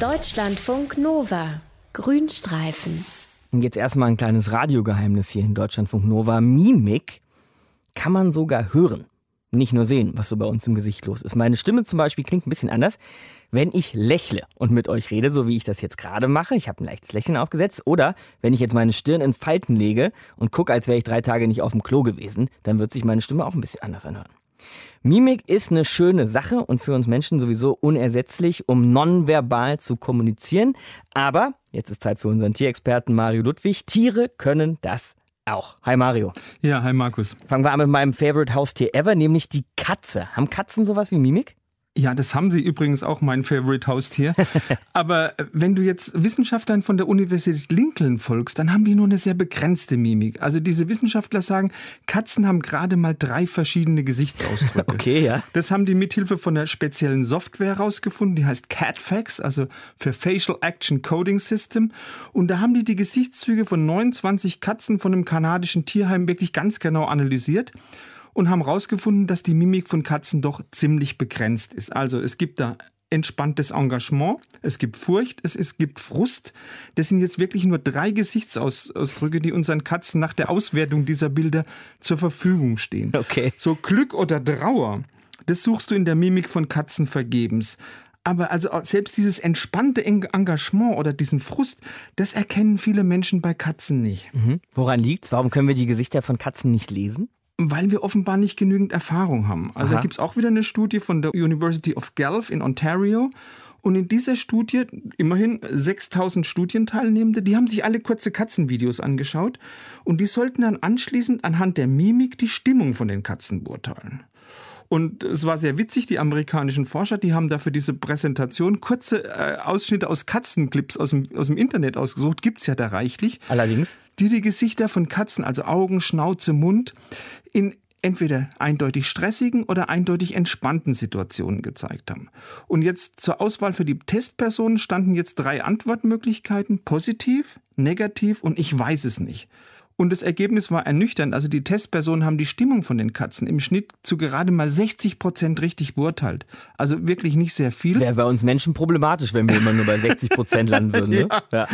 Deutschlandfunk Nova. Grünstreifen. Und jetzt erstmal ein kleines Radiogeheimnis hier in Deutschlandfunk Nova. Mimik kann man sogar hören. Nicht nur sehen, was so bei uns im Gesicht los ist. Meine Stimme zum Beispiel klingt ein bisschen anders, wenn ich lächle und mit euch rede, so wie ich das jetzt gerade mache. Ich habe ein leichtes Lächeln aufgesetzt. Oder wenn ich jetzt meine Stirn in Falten lege und gucke, als wäre ich drei Tage nicht auf dem Klo gewesen, dann wird sich meine Stimme auch ein bisschen anders anhören. Mimik ist eine schöne Sache und für uns Menschen sowieso unersetzlich, um nonverbal zu kommunizieren. Aber jetzt ist Zeit für unseren Tierexperten Mario Ludwig. Tiere können das auch. Hi Mario. Ja, hi Markus. Fangen wir an mit meinem Favorite Haustier ever, nämlich die Katze. Haben Katzen sowas wie Mimik? Ja, das haben sie übrigens auch, mein Favorite Haustier. Aber äh, wenn du jetzt Wissenschaftlern von der Universität Lincoln folgst, dann haben die nur eine sehr begrenzte Mimik. Also diese Wissenschaftler sagen, Katzen haben gerade mal drei verschiedene Gesichtsausdrücke. Okay, ja. Das haben die mithilfe von einer speziellen Software herausgefunden, die heißt CatFax, also für Facial Action Coding System. Und da haben die die Gesichtszüge von 29 Katzen von einem kanadischen Tierheim wirklich ganz genau analysiert und haben herausgefunden, dass die Mimik von Katzen doch ziemlich begrenzt ist. Also es gibt da entspanntes Engagement, es gibt Furcht, es, es gibt Frust. Das sind jetzt wirklich nur drei Gesichtsausdrücke, die unseren Katzen nach der Auswertung dieser Bilder zur Verfügung stehen. Okay. So Glück oder Trauer, das suchst du in der Mimik von Katzen vergebens. Aber also selbst dieses entspannte Engagement oder diesen Frust, das erkennen viele Menschen bei Katzen nicht. Mhm. Woran liegt's? Warum können wir die Gesichter von Katzen nicht lesen? Weil wir offenbar nicht genügend Erfahrung haben. Also Aha. da gibt es auch wieder eine Studie von der University of Guelph in Ontario. Und in dieser Studie, immerhin 6000 Studienteilnehmende, die haben sich alle kurze Katzenvideos angeschaut und die sollten dann anschließend anhand der Mimik die Stimmung von den Katzen beurteilen. Und es war sehr witzig, die amerikanischen Forscher, die haben dafür diese Präsentation kurze äh, Ausschnitte aus Katzenclips aus dem, aus dem Internet ausgesucht, gibt's ja da reichlich. Allerdings. Die die Gesichter von Katzen, also Augen, Schnauze, Mund, in entweder eindeutig stressigen oder eindeutig entspannten Situationen gezeigt haben. Und jetzt zur Auswahl für die Testpersonen standen jetzt drei Antwortmöglichkeiten, positiv, negativ und ich weiß es nicht. Und das Ergebnis war ernüchternd. Also die Testpersonen haben die Stimmung von den Katzen im Schnitt zu gerade mal 60 Prozent richtig beurteilt. Also wirklich nicht sehr viel. Wäre bei uns Menschen problematisch, wenn wir immer nur bei 60 Prozent landen würden. Ne? ja. Ja.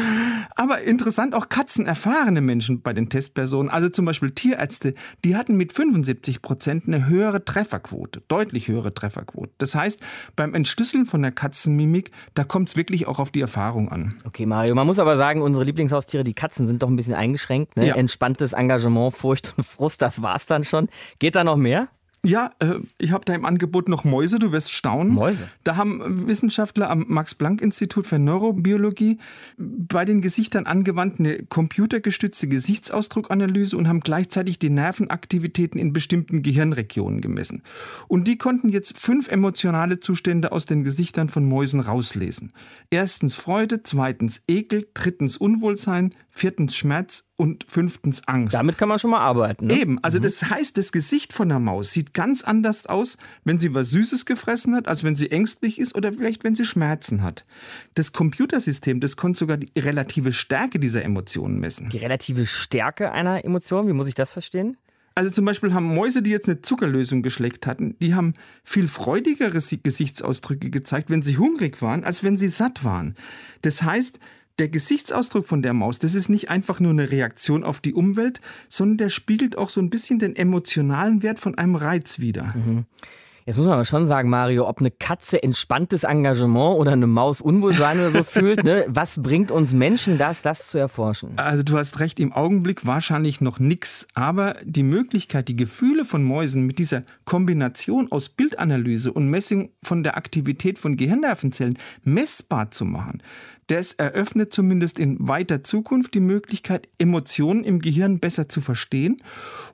Aber interessant, auch katzenerfahrene Menschen bei den Testpersonen, also zum Beispiel Tierärzte, die hatten mit 75 Prozent eine höhere Trefferquote, deutlich höhere Trefferquote. Das heißt, beim Entschlüsseln von der Katzenmimik, da kommt es wirklich auch auf die Erfahrung an. Okay, Mario, man muss aber sagen, unsere Lieblingshaustiere, die Katzen, sind doch ein bisschen eingeschränkt. Ne? Ja entspanntes Engagement, Furcht und Frust, das war's dann schon. Geht da noch mehr? Ja, äh, ich habe da im Angebot noch Mäuse, du wirst staunen. Mäuse. Da haben Wissenschaftler am Max-Planck-Institut für Neurobiologie bei den Gesichtern angewandt eine computergestützte Gesichtsausdruckanalyse und haben gleichzeitig die Nervenaktivitäten in bestimmten Gehirnregionen gemessen. Und die konnten jetzt fünf emotionale Zustände aus den Gesichtern von Mäusen rauslesen. Erstens Freude, zweitens Ekel, drittens Unwohlsein, viertens Schmerz und fünftens Angst. Damit kann man schon mal arbeiten. Ne? Eben, also mhm. das heißt, das Gesicht von der Maus sieht ganz anders aus, wenn sie was Süßes gefressen hat, als wenn sie ängstlich ist oder vielleicht wenn sie Schmerzen hat. Das Computersystem, das konnte sogar die relative Stärke dieser Emotionen messen. Die relative Stärke einer Emotion, wie muss ich das verstehen? Also zum Beispiel haben Mäuse, die jetzt eine Zuckerlösung geschleckt hatten, die haben viel freudigere Gesichtsausdrücke gezeigt, wenn sie hungrig waren, als wenn sie satt waren. Das heißt, der Gesichtsausdruck von der Maus, das ist nicht einfach nur eine Reaktion auf die Umwelt, sondern der spiegelt auch so ein bisschen den emotionalen Wert von einem Reiz wider. Mhm. Jetzt muss man aber schon sagen, Mario, ob eine Katze entspanntes Engagement oder eine Maus Unwohlsein oder so fühlt, ne? was bringt uns Menschen das, das zu erforschen? Also du hast recht, im Augenblick wahrscheinlich noch nichts, aber die Möglichkeit, die Gefühle von Mäusen mit dieser Kombination aus Bildanalyse und Messung von der Aktivität von Gehirnnervenzellen messbar zu machen, das eröffnet zumindest in weiter Zukunft die Möglichkeit, Emotionen im Gehirn besser zu verstehen.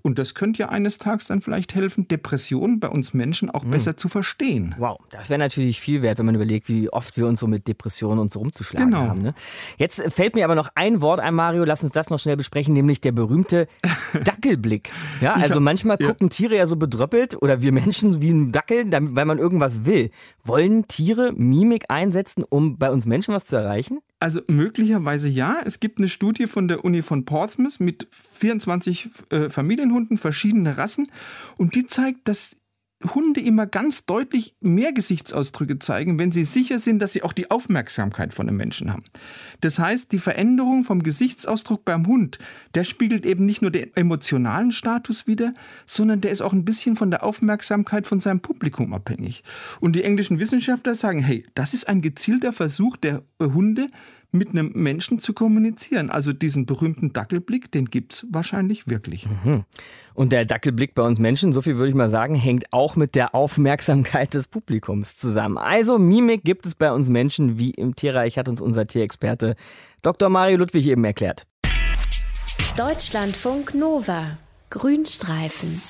Und das könnte ja eines Tages dann vielleicht helfen, Depressionen bei uns Menschen auch mhm. besser zu verstehen. Wow, das wäre natürlich viel wert, wenn man überlegt, wie oft wir uns so mit Depressionen und so rumzuschlagen genau. haben. Ne? Jetzt fällt mir aber noch ein Wort ein, Mario, lass uns das noch schnell besprechen, nämlich der berühmte Dackelblick. Ja, also ja, manchmal ja. gucken Tiere ja so bedröppelt oder wir Menschen wie ein Dackel, weil man irgendwas will. Wollen Tiere Mimik einsetzen, um bei uns Menschen was zu erreichen? Also möglicherweise ja. Es gibt eine Studie von der Uni von Portsmouth mit 24 äh, Familienhunden, verschiedene Rassen. Und die zeigt, dass Hunde immer ganz deutlich mehr Gesichtsausdrücke zeigen, wenn sie sicher sind, dass sie auch die Aufmerksamkeit von einem Menschen haben. Das heißt, die Veränderung vom Gesichtsausdruck beim Hund, der spiegelt eben nicht nur den emotionalen Status wider, sondern der ist auch ein bisschen von der Aufmerksamkeit von seinem Publikum abhängig. Und die englischen Wissenschaftler sagen, hey, das ist ein gezielter Versuch der Hunde, mit einem Menschen zu kommunizieren. Also diesen berühmten Dackelblick, den gibt es wahrscheinlich wirklich. Mhm. Und der Dackelblick bei uns Menschen, so viel würde ich mal sagen, hängt auch mit der Aufmerksamkeit des Publikums zusammen. Also Mimik gibt es bei uns Menschen wie im Tierreich, hat uns unser Tierexperte Dr. Mario Ludwig eben erklärt. Deutschlandfunk Nova. Grünstreifen.